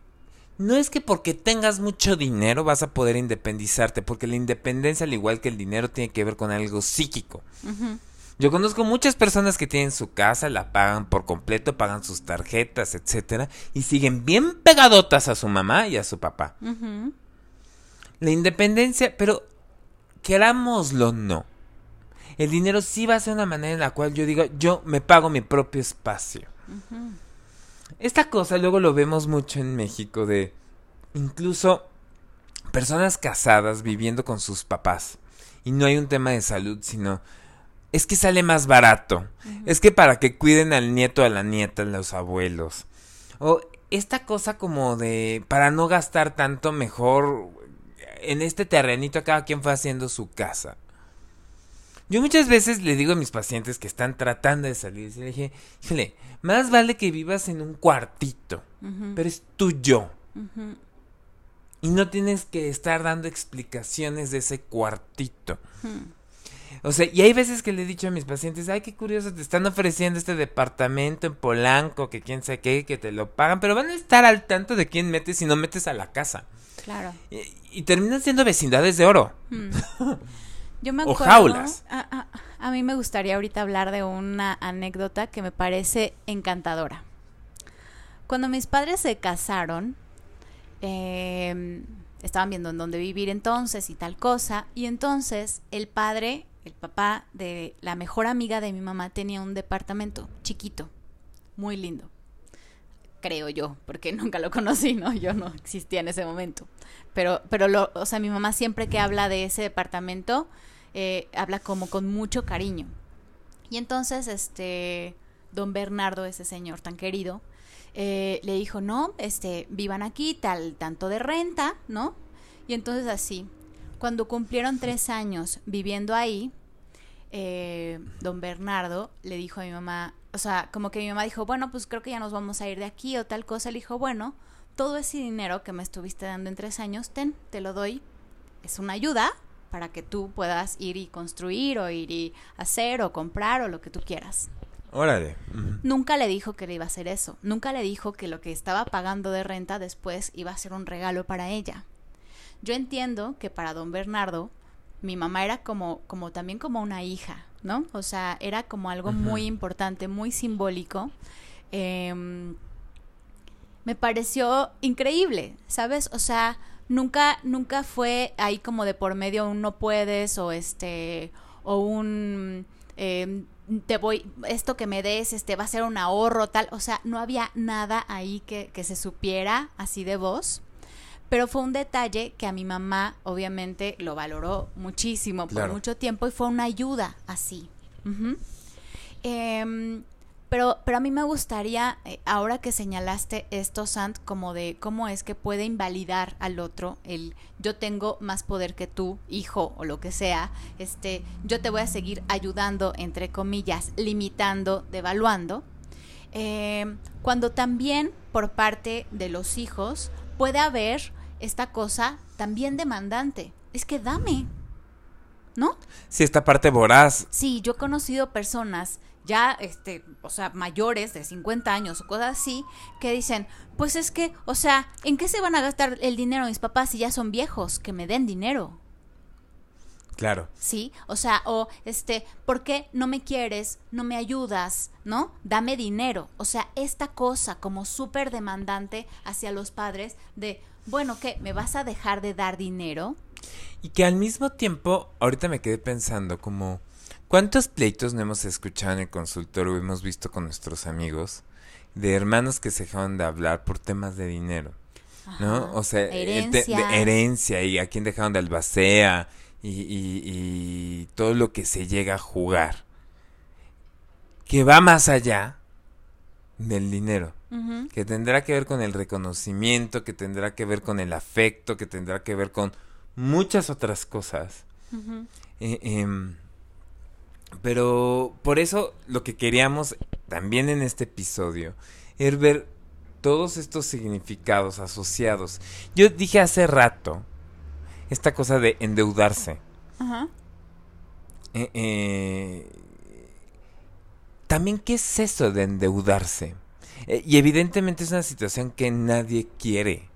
[SPEAKER 2] no es que porque tengas mucho dinero vas a poder independizarte, porque la independencia al igual que el dinero tiene que ver con algo psíquico. Yo conozco muchas personas que tienen su casa, la pagan por completo, pagan sus tarjetas, etcétera, y siguen bien pegadotas a su mamá y a su papá. La independencia, pero querámoslo no. El dinero sí va a ser una manera en la cual yo diga, yo me pago mi propio espacio. Esta cosa luego lo vemos mucho en México de incluso personas casadas viviendo con sus papás. Y no hay un tema de salud, sino es que sale más barato. Es que para que cuiden al nieto, a la nieta, los abuelos. O esta cosa como de, para no gastar tanto, mejor en este terrenito cada quien fue haciendo su casa. Yo muchas veces le digo a mis pacientes que están tratando de salir, le dije, híjole, más vale que vivas en un cuartito, pero es tuyo. Y no tienes que estar dando explicaciones de ese cuartito. O sea, y hay veces que le he dicho a mis pacientes, ay, qué curioso, te están ofreciendo este departamento en Polanco, que quién sabe qué, que te lo pagan, pero van a estar al tanto de quién metes si no metes a la casa.
[SPEAKER 1] Claro.
[SPEAKER 2] Y, terminan siendo vecindades de oro.
[SPEAKER 1] Yo me acuerdo, o jaulas. A, mí me gustaría ahorita hablar de una anécdota que me parece encantadora. Cuando mis padres se casaron, em, estaban viendo en dónde vivir entonces y tal cosa, y entonces el padre, el papá de la mejor amiga de mi mamá tenía un departamento chiquito, muy lindo creo yo, porque nunca lo conocí, ¿no? Yo no existía en ese momento. Pero, pero lo, o sea, mi mamá siempre que habla de ese departamento, eh, habla como con mucho cariño. Y entonces, este, don Bernardo, ese señor tan querido, eh, le dijo, no, este, vivan aquí, tal, tanto de renta, ¿no? Y entonces así, cuando cumplieron tres años viviendo ahí, eh, don Bernardo le dijo a mi mamá, o sea, como que mi mamá dijo, bueno, pues creo que ya nos vamos a ir de aquí o tal cosa. Le dijo, bueno, todo ese dinero que me estuviste dando en tres años, ten, te lo doy. Es una ayuda, para que tú puedas ir y construir o ir y hacer o comprar o lo que tú quieras.
[SPEAKER 2] Órale.
[SPEAKER 1] Nunca le dijo que le iba a hacer eso. Nunca le dijo que lo que estaba pagando de renta después iba a ser un regalo para ella. Yo entiendo que para don Bernardo, mi mamá era como, como también como una hija, ¿no? O sea, era como algo muy importante, muy simbólico. Em, me pareció increíble, ¿sabes? O sea, nunca, nunca fue ahí como de por medio un no puedes o este, o un em, te voy, esto que me des, este, va a ser un ahorro, tal, o sea, no había nada ahí que, que se supiera así de vos. Pero fue un detalle que a mi mamá, obviamente, lo valoró muchísimo por mucho tiempo y fue una ayuda así. Pero, pero a mí me gustaría, eh, ahora que señalaste esto, Sant, como de cómo es que puede invalidar al otro el yo tengo más poder que tú, hijo o lo que sea, este, yo te voy a seguir ayudando, entre comillas, limitando, devaluando. Eh, cuando también por parte de los hijos puede haber esta cosa también demandante. Es que dame, ¿no?
[SPEAKER 2] Sí, esta parte voraz.
[SPEAKER 1] Sí, yo he conocido personas ya, este, o sea, mayores de 50 años o cosas así, que dicen, pues es que, o sea, ¿en qué se van a gastar el dinero mis papás si ya son viejos? Que me den dinero.
[SPEAKER 2] Claro.
[SPEAKER 1] Sí, o sea, o este, ¿por qué no me quieres? No me ayudas, ¿no? Dame dinero. O sea, esta cosa como súper demandante hacia los padres de, bueno, ¿qué? ¿Me vas a dejar de dar dinero?
[SPEAKER 2] Y que al mismo tiempo, ahorita me quedé pensando como ¿Cuántos pleitos no hemos escuchado en el consultorio o hemos visto con nuestros amigos de hermanos que se dejaron de hablar por temas de dinero? ¿No? O sea,
[SPEAKER 1] herencia.
[SPEAKER 2] De, herencia y a quién dejaron de albacea y, y, todo lo que se llega a jugar. Que va más allá del dinero. Que tendrá que ver con el reconocimiento, que tendrá que ver con el afecto, que tendrá que ver con muchas otras cosas. Pero por eso lo que queríamos también en este episodio es ver todos estos significados asociados. Yo dije hace rato esta cosa de endeudarse. Ajá. Eh, eh, también, ¿qué es eso de endeudarse? Eh, y evidentemente es una situación que nadie quiere.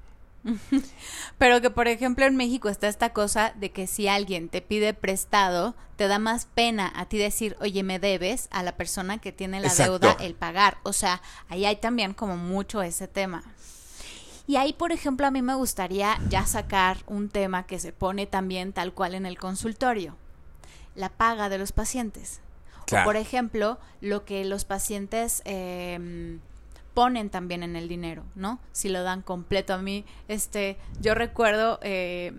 [SPEAKER 1] Pero que, por ejemplo, en México está esta cosa de que si alguien te pide prestado, te da más pena a ti decir, oye, me debes, a la persona que tiene la deuda el pagar. O sea, ahí hay también como mucho ese tema. Y ahí, por ejemplo, a mí me gustaría ya sacar un tema que se pone también tal cual en el consultorio, la paga de los pacientes. O, por ejemplo, lo que los pacientes... Eh, ponen también en el dinero, ¿no? Si lo dan completo a mí, este, yo recuerdo eh,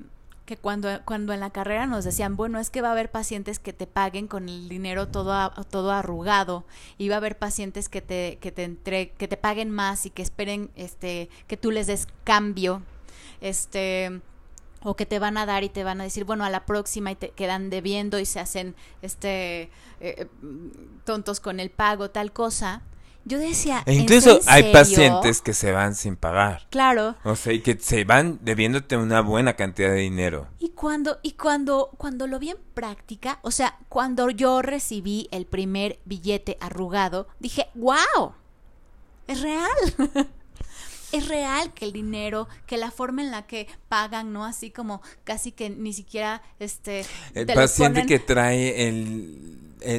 [SPEAKER 1] que cuando, cuando en la carrera nos decían, bueno, es que va a haber pacientes que te paguen con el dinero todo, todo arrugado, y va a haber pacientes que te, que te entre, que te paguen más y que esperen este, que tú les des cambio, este o que te van a dar y te van a decir, bueno, a la próxima y te quedan debiendo y se hacen este eh, eh, tontos con el pago, tal cosa yo decía.
[SPEAKER 2] E incluso hay pacientes que se van sin pagar.
[SPEAKER 1] Claro.
[SPEAKER 2] O sea, y que se van debiéndote una buena cantidad de dinero.
[SPEAKER 1] Y cuando, y cuando, cuando lo vi en práctica, o sea, cuando yo recibí el primer billete arrugado, dije, wow, es real. es real que el dinero, que la forma en la que pagan, ¿no? Así como casi que ni siquiera este.
[SPEAKER 2] El paciente que trae el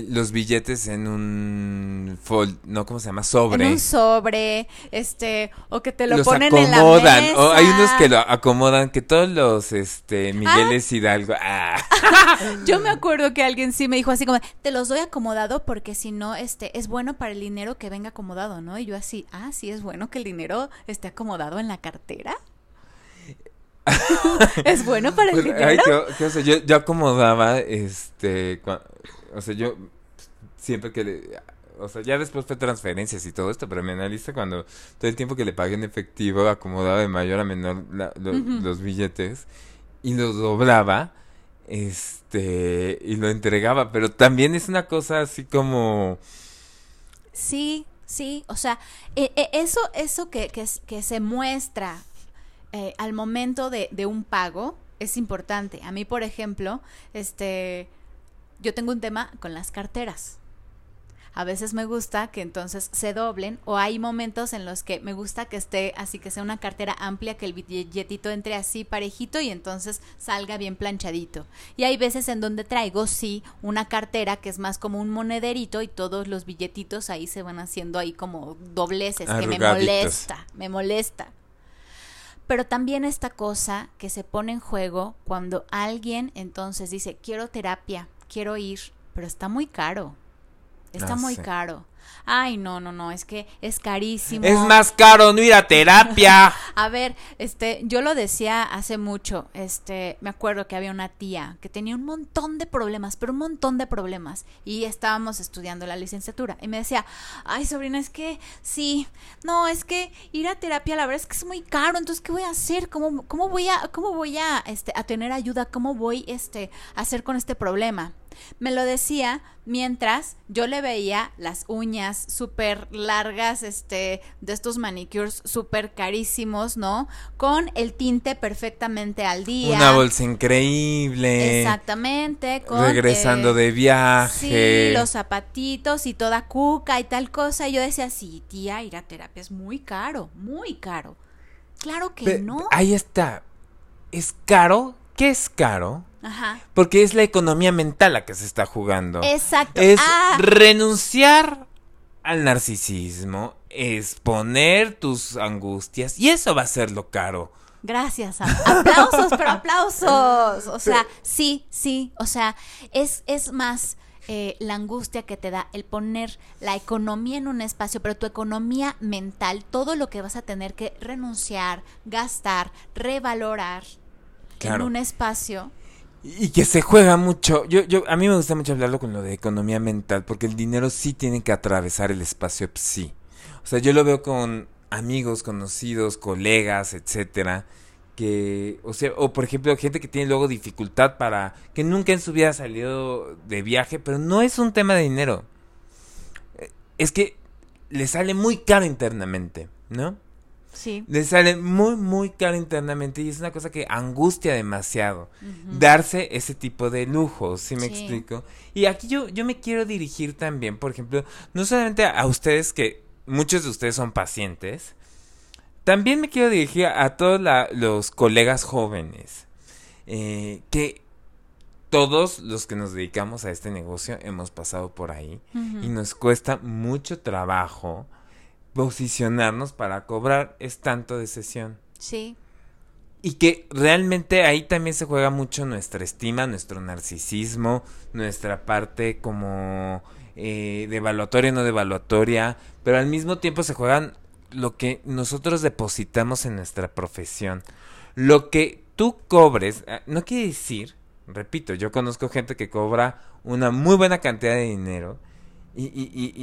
[SPEAKER 2] los billetes en un fold, no, ¿cómo se llama? Sobre.
[SPEAKER 1] En un sobre, este, o que te lo ponen en la mesa.
[SPEAKER 2] O hay unos que lo acomodan, que todos los, este, Migueles ah. Hidalgo. Ah.
[SPEAKER 1] Yo me acuerdo que alguien sí me dijo así como, te los doy acomodado porque si no, este, es bueno para el dinero que venga acomodado, ¿no? Y yo así, ah, sí, es bueno que el dinero esté acomodado en la cartera. es bueno para el dinero.
[SPEAKER 2] yo, yo acomodaba, este, o sea, yo siempre que le... O sea, ya después fue transferencias y todo esto, pero me analiza cuando todo el tiempo que le pagué en efectivo acomodaba de mayor a menor los billetes y los doblaba este y lo entregaba, pero también es una cosa así como
[SPEAKER 1] sí, sí, o sea, e, e, eso eso que, que, que se muestra eh, al momento de, de un pago es importante. A mí, por ejemplo, este yo tengo un tema con las carteras. A veces me gusta que entonces se doblen o hay momentos en los que me gusta que esté así que sea una cartera amplia, que el billetito entre así parejito y entonces salga bien planchadito. Y hay veces en donde traigo sí una cartera que es más como un monederito y todos los billetitos ahí se van haciendo ahí como dobleces que me molesta, me molesta. Pero también esta cosa que se pone en juego cuando alguien entonces dice, quiero terapia, quiero ir, pero está muy caro. Está ah, muy caro. Ay, no, no, no, es que es carísimo.
[SPEAKER 2] Es más caro no ir a terapia.
[SPEAKER 1] a ver, este, yo lo decía hace mucho, este, me acuerdo que había una tía que tenía un montón de problemas, pero un montón de problemas, y estábamos estudiando la licenciatura, y me decía, ay, sobrina, es que, sí, no, es que ir a terapia, la verdad es que es muy caro, entonces, ¿qué voy a hacer? ¿Cómo, cómo voy a, cómo voy a, este, a tener ayuda? ¿Cómo voy, este, a hacer con este problema? Me lo decía mientras yo le veía las uñas súper largas, este, de estos manicures súper carísimos, ¿no? Con el tinte perfectamente al día.
[SPEAKER 2] Una bolsa increíble.
[SPEAKER 1] Exactamente.
[SPEAKER 2] Regresando de viaje.
[SPEAKER 1] Sí, los zapatitos y toda cuca y tal cosa. Y yo decía, sí, tía, ir a terapia es muy caro, muy caro. Claro que no.
[SPEAKER 2] Ahí está. ¿Es caro? ¿Qué es caro? Ajá. Porque es la economía mental la que se está jugando.
[SPEAKER 1] Exacto.
[SPEAKER 2] Es ah. renunciar al narcisismo, exponer tus angustias y eso va a ser lo caro.
[SPEAKER 1] Gracias. Aplausos, pero aplausos. O sea, sí, sí. O sea, es, es más eh, la angustia que te da el poner la economía en un espacio, pero tu economía mental, todo lo que vas a tener que renunciar, gastar, revalorar en un espacio
[SPEAKER 2] y que se juega mucho. Yo, yo, a mí me gusta mucho hablarlo con lo de economía mental, porque el dinero sí tiene que atravesar el espacio psi. O sea, yo lo veo con amigos, conocidos, colegas, etcétera, que, o sea, o por ejemplo, gente que tiene luego dificultad para, que nunca en su vida ha salido de viaje, pero no es un tema de dinero. Eh, es que le sale muy caro internamente, ¿no?
[SPEAKER 1] Sí.
[SPEAKER 2] Le sale muy, muy caro internamente y es una cosa que angustia demasiado. Darse ese tipo de lujos, ¿sí me explico? Y aquí yo, yo me quiero dirigir también, por ejemplo, no solamente a, ustedes, que muchos de ustedes son pacientes, también me quiero dirigir a todos los colegas jóvenes, eh, que todos los que nos dedicamos a este negocio hemos pasado por ahí y nos cuesta mucho trabajo posicionarnos para cobrar es tanto de sesión.
[SPEAKER 1] Sí.
[SPEAKER 2] Y que realmente ahí también se juega mucho nuestra estima, nuestro narcisismo, nuestra parte como eh, devaluatoria, no devaluatoria, pero al mismo tiempo se juegan lo que nosotros depositamos en nuestra profesión, lo que tú cobres, ah, no quiere decir, repito, yo conozco gente que cobra una muy buena cantidad de dinero y, y, y,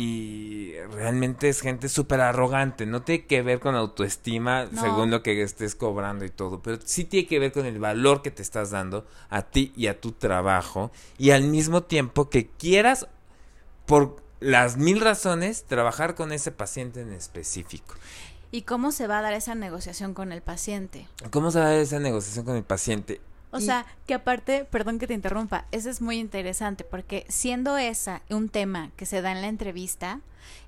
[SPEAKER 2] y realmente es gente súper arrogante. No tiene que ver con autoestima
[SPEAKER 1] No.
[SPEAKER 2] según lo que estés cobrando y todo, pero sí tiene que ver con el valor que te estás dando a ti y a tu trabajo y al mismo tiempo que quieras por las mil razones trabajar con ese paciente en específico.
[SPEAKER 1] ¿Y cómo se va a dar esa negociación con el paciente?
[SPEAKER 2] ¿Cómo se va a dar esa negociación con el paciente?
[SPEAKER 1] O
[SPEAKER 2] Y-
[SPEAKER 1] sea, que aparte, perdón que te interrumpa, eso es muy interesante porque siendo esa un tema que se da en la entrevista,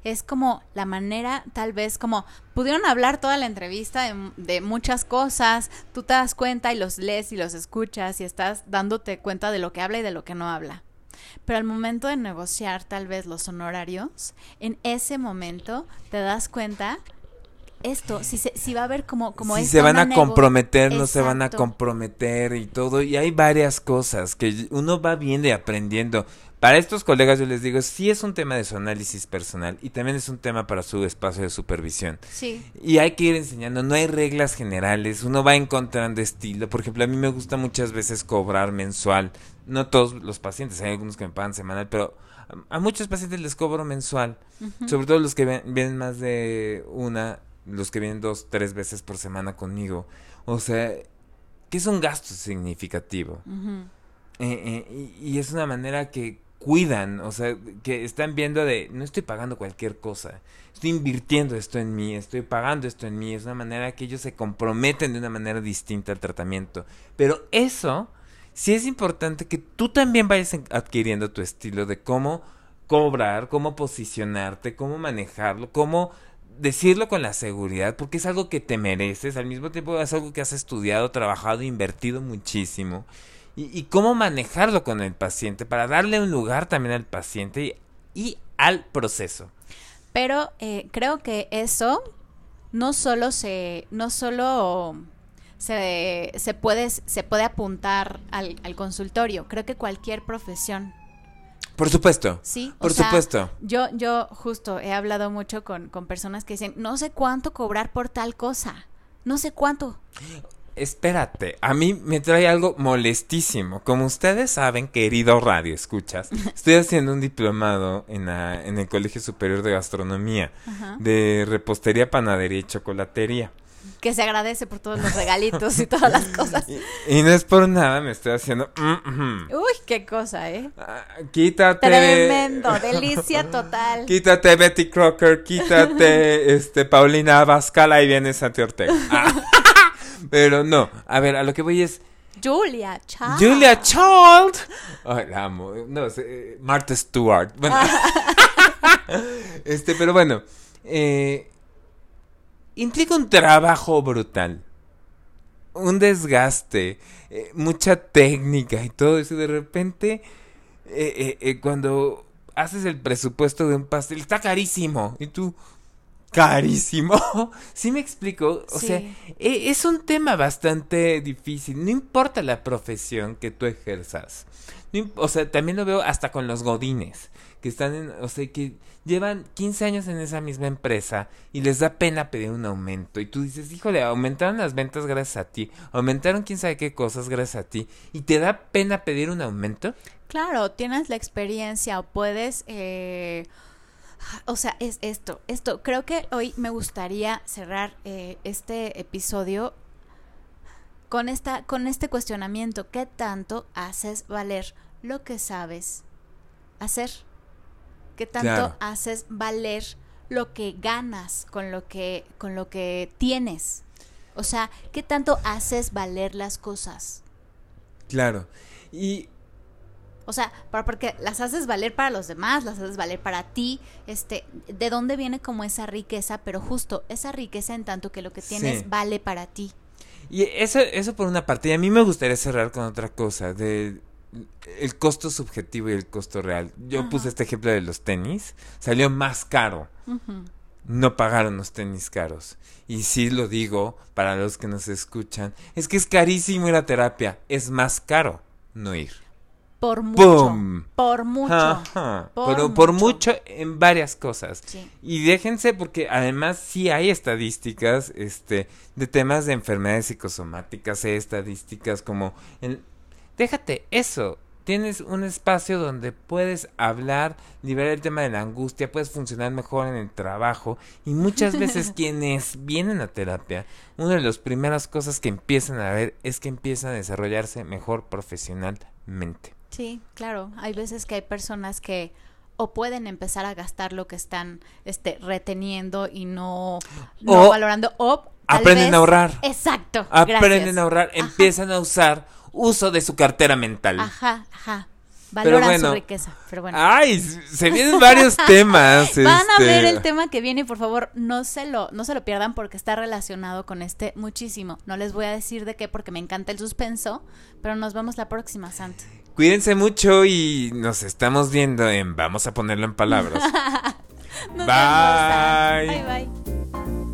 [SPEAKER 1] es como la manera, tal vez como pudieron hablar toda la entrevista de, de muchas cosas, tú te das cuenta y los lees y los escuchas y estás dándote cuenta de lo que habla y de lo que no habla. Pero al momento de negociar tal vez los honorarios, en ese momento te das cuenta esto, si, se, si va a haber como, como
[SPEAKER 2] si se van a comprometer, no se van a comprometer y todo. Y hay varias cosas que uno va viendo y aprendiendo. Para estos colegas yo les digo, sí es un tema de su análisis personal y también es un tema para su espacio de supervisión.
[SPEAKER 1] Sí.
[SPEAKER 2] Y hay que ir enseñando, no hay reglas generales, uno va encontrando estilo. Por ejemplo, a mí me gusta muchas veces cobrar mensual. No todos los pacientes, hay algunos que me pagan semanal, pero a, muchos pacientes les cobro mensual. Sobre todo los que ven- vienen más de una, los que vienen dos, tres veces por semana conmigo. O sea, que es un gasto significativo. Eh, eh, y, y es una manera que cuidan, o sea, que están viendo de, no estoy pagando cualquier cosa, estoy invirtiendo esto en mí, estoy pagando esto en mí, es una manera que ellos se comprometen de una manera distinta al tratamiento. Pero eso, sí es importante que tú también vayas en- adquiriendo tu estilo de cómo cobrar, cómo posicionarte, cómo manejarlo, cómo decirlo con la seguridad, porque es algo que te mereces, al mismo tiempo es algo que has estudiado, trabajado, invertido muchísimo. Y, cómo manejarlo con el paciente para darle un lugar también al paciente y, al proceso.
[SPEAKER 1] Pero eh, creo que eso no solo se, no solo se, se puede, se puede apuntar al consultorio. Creo que cualquier profesión,
[SPEAKER 2] Por supuesto.
[SPEAKER 1] sí. O
[SPEAKER 2] Por
[SPEAKER 1] sea,
[SPEAKER 2] supuesto.
[SPEAKER 1] Yo, yo justo he hablado mucho con, con personas que dicen, no sé cuánto cobrar por tal cosa. No sé cuánto.
[SPEAKER 2] Espérate, a mí me trae algo molestísimo. Como ustedes saben, querido radio, escuchas, estoy haciendo un diplomado en, la- en el Colegio Superior de Gastronomía
[SPEAKER 1] Ajá.
[SPEAKER 2] de repostería, panadería y chocolatería.
[SPEAKER 1] Que se agradece por todos los regalitos y todas las cosas.
[SPEAKER 2] Y, y no es por nada, me estoy haciendo...
[SPEAKER 1] Uy, qué cosa, ¿eh?
[SPEAKER 2] Ah, quítate.
[SPEAKER 1] Tremendo, delicia total.
[SPEAKER 2] Quítate Betty Crocker, quítate este Paulina Abascal, ahí viene Santi Ortega. Ah. Pero no, a ver, a lo que voy es
[SPEAKER 1] Julia, chao.
[SPEAKER 2] Julia Child. Ay, la amo. No, eh, Martha Stewart. Bueno. este, pero bueno, eh, implica un trabajo brutal. Un desgaste, eh, mucha técnica y todo eso. Y de repente, eh, eh, cuando haces el presupuesto de un pastel, está carísimo. Y tú, carísimo. ¿Sí me explico? O
[SPEAKER 1] Sí.
[SPEAKER 2] sea, e- es un tema bastante difícil. No importa la profesión que tú ejerzas. O sea, también lo veo hasta con los godines. Que están en, o sea, que llevan 15 años en esa misma empresa y les da pena pedir un aumento. Y tú dices, híjole, aumentaron las ventas gracias a ti. Aumentaron quién sabe qué cosas gracias a ti. Y te da pena pedir un aumento.
[SPEAKER 1] Claro, tienes la experiencia o puedes, eh, o sea, es esto, esto. Creo que hoy me gustaría cerrar eh, este episodio con esta, con este cuestionamiento. ¿Qué tanto haces valer lo que sabes hacer? ¿Qué tanto
[SPEAKER 2] Claro.
[SPEAKER 1] haces valer lo que ganas con lo que, con lo que tienes? O sea, ¿qué tanto haces valer las cosas?
[SPEAKER 2] Claro. Y
[SPEAKER 1] O sea, para, porque las haces valer para los demás, las haces valer para ti, este, de dónde viene como esa riqueza, pero justo esa riqueza en tanto que lo que tienes
[SPEAKER 2] Sí.
[SPEAKER 1] vale para ti.
[SPEAKER 2] Y eso, eso por una parte. Y a mí me gustaría cerrar con otra cosa, de el costo subjetivo y el costo real. Yo
[SPEAKER 1] Ajá.
[SPEAKER 2] puse este ejemplo de los tenis. Salió más caro. No pagaron los tenis caros. Y sí lo digo para los que nos escuchan. Es que es carísimo ir a terapia. Es más caro no ir.
[SPEAKER 1] por mucho. Por mucho.
[SPEAKER 2] Ajá.
[SPEAKER 1] Por
[SPEAKER 2] Pero por
[SPEAKER 1] mucho.
[SPEAKER 2] mucho en varias cosas.
[SPEAKER 1] Sí.
[SPEAKER 2] Y déjense porque además sí hay estadísticas este de temas de enfermedades psicosomáticas, hay estadísticas como en- déjate eso, tienes un espacio donde puedes hablar, liberar el tema de la angustia, puedes funcionar mejor en el trabajo y muchas veces quienes vienen a terapia, una de las primeras cosas que empiezan a ver es que empiezan a desarrollarse mejor profesionalmente.
[SPEAKER 1] Sí, claro. Hay veces que hay personas que o pueden empezar a gastar lo que están este, reteniendo y no, no
[SPEAKER 2] O
[SPEAKER 1] valorando, o
[SPEAKER 2] aprenden
[SPEAKER 1] vez-
[SPEAKER 2] a ahorrar.
[SPEAKER 1] Exacto.
[SPEAKER 2] Aprenden
[SPEAKER 1] gracias.
[SPEAKER 2] a ahorrar,
[SPEAKER 1] Ajá.
[SPEAKER 2] empiezan a usar uso de su cartera mental.
[SPEAKER 1] Ajá, ajá.
[SPEAKER 2] Pero
[SPEAKER 1] Valoran
[SPEAKER 2] bueno.
[SPEAKER 1] su riqueza. Pero bueno.
[SPEAKER 2] Ay, se vienen varios temas.
[SPEAKER 1] Van a
[SPEAKER 2] este,
[SPEAKER 1] ver el tema que viene y por favor no se lo no se lo pierdan porque está relacionado con este muchísimo. No les voy a decir de qué porque me encanta el suspenso, pero nos vemos la próxima, Sant.
[SPEAKER 2] Cuídense mucho y nos estamos viendo en Vamos a ponerlo en palabras.
[SPEAKER 1] Nos vemos.
[SPEAKER 2] Bye.
[SPEAKER 1] Bye bye.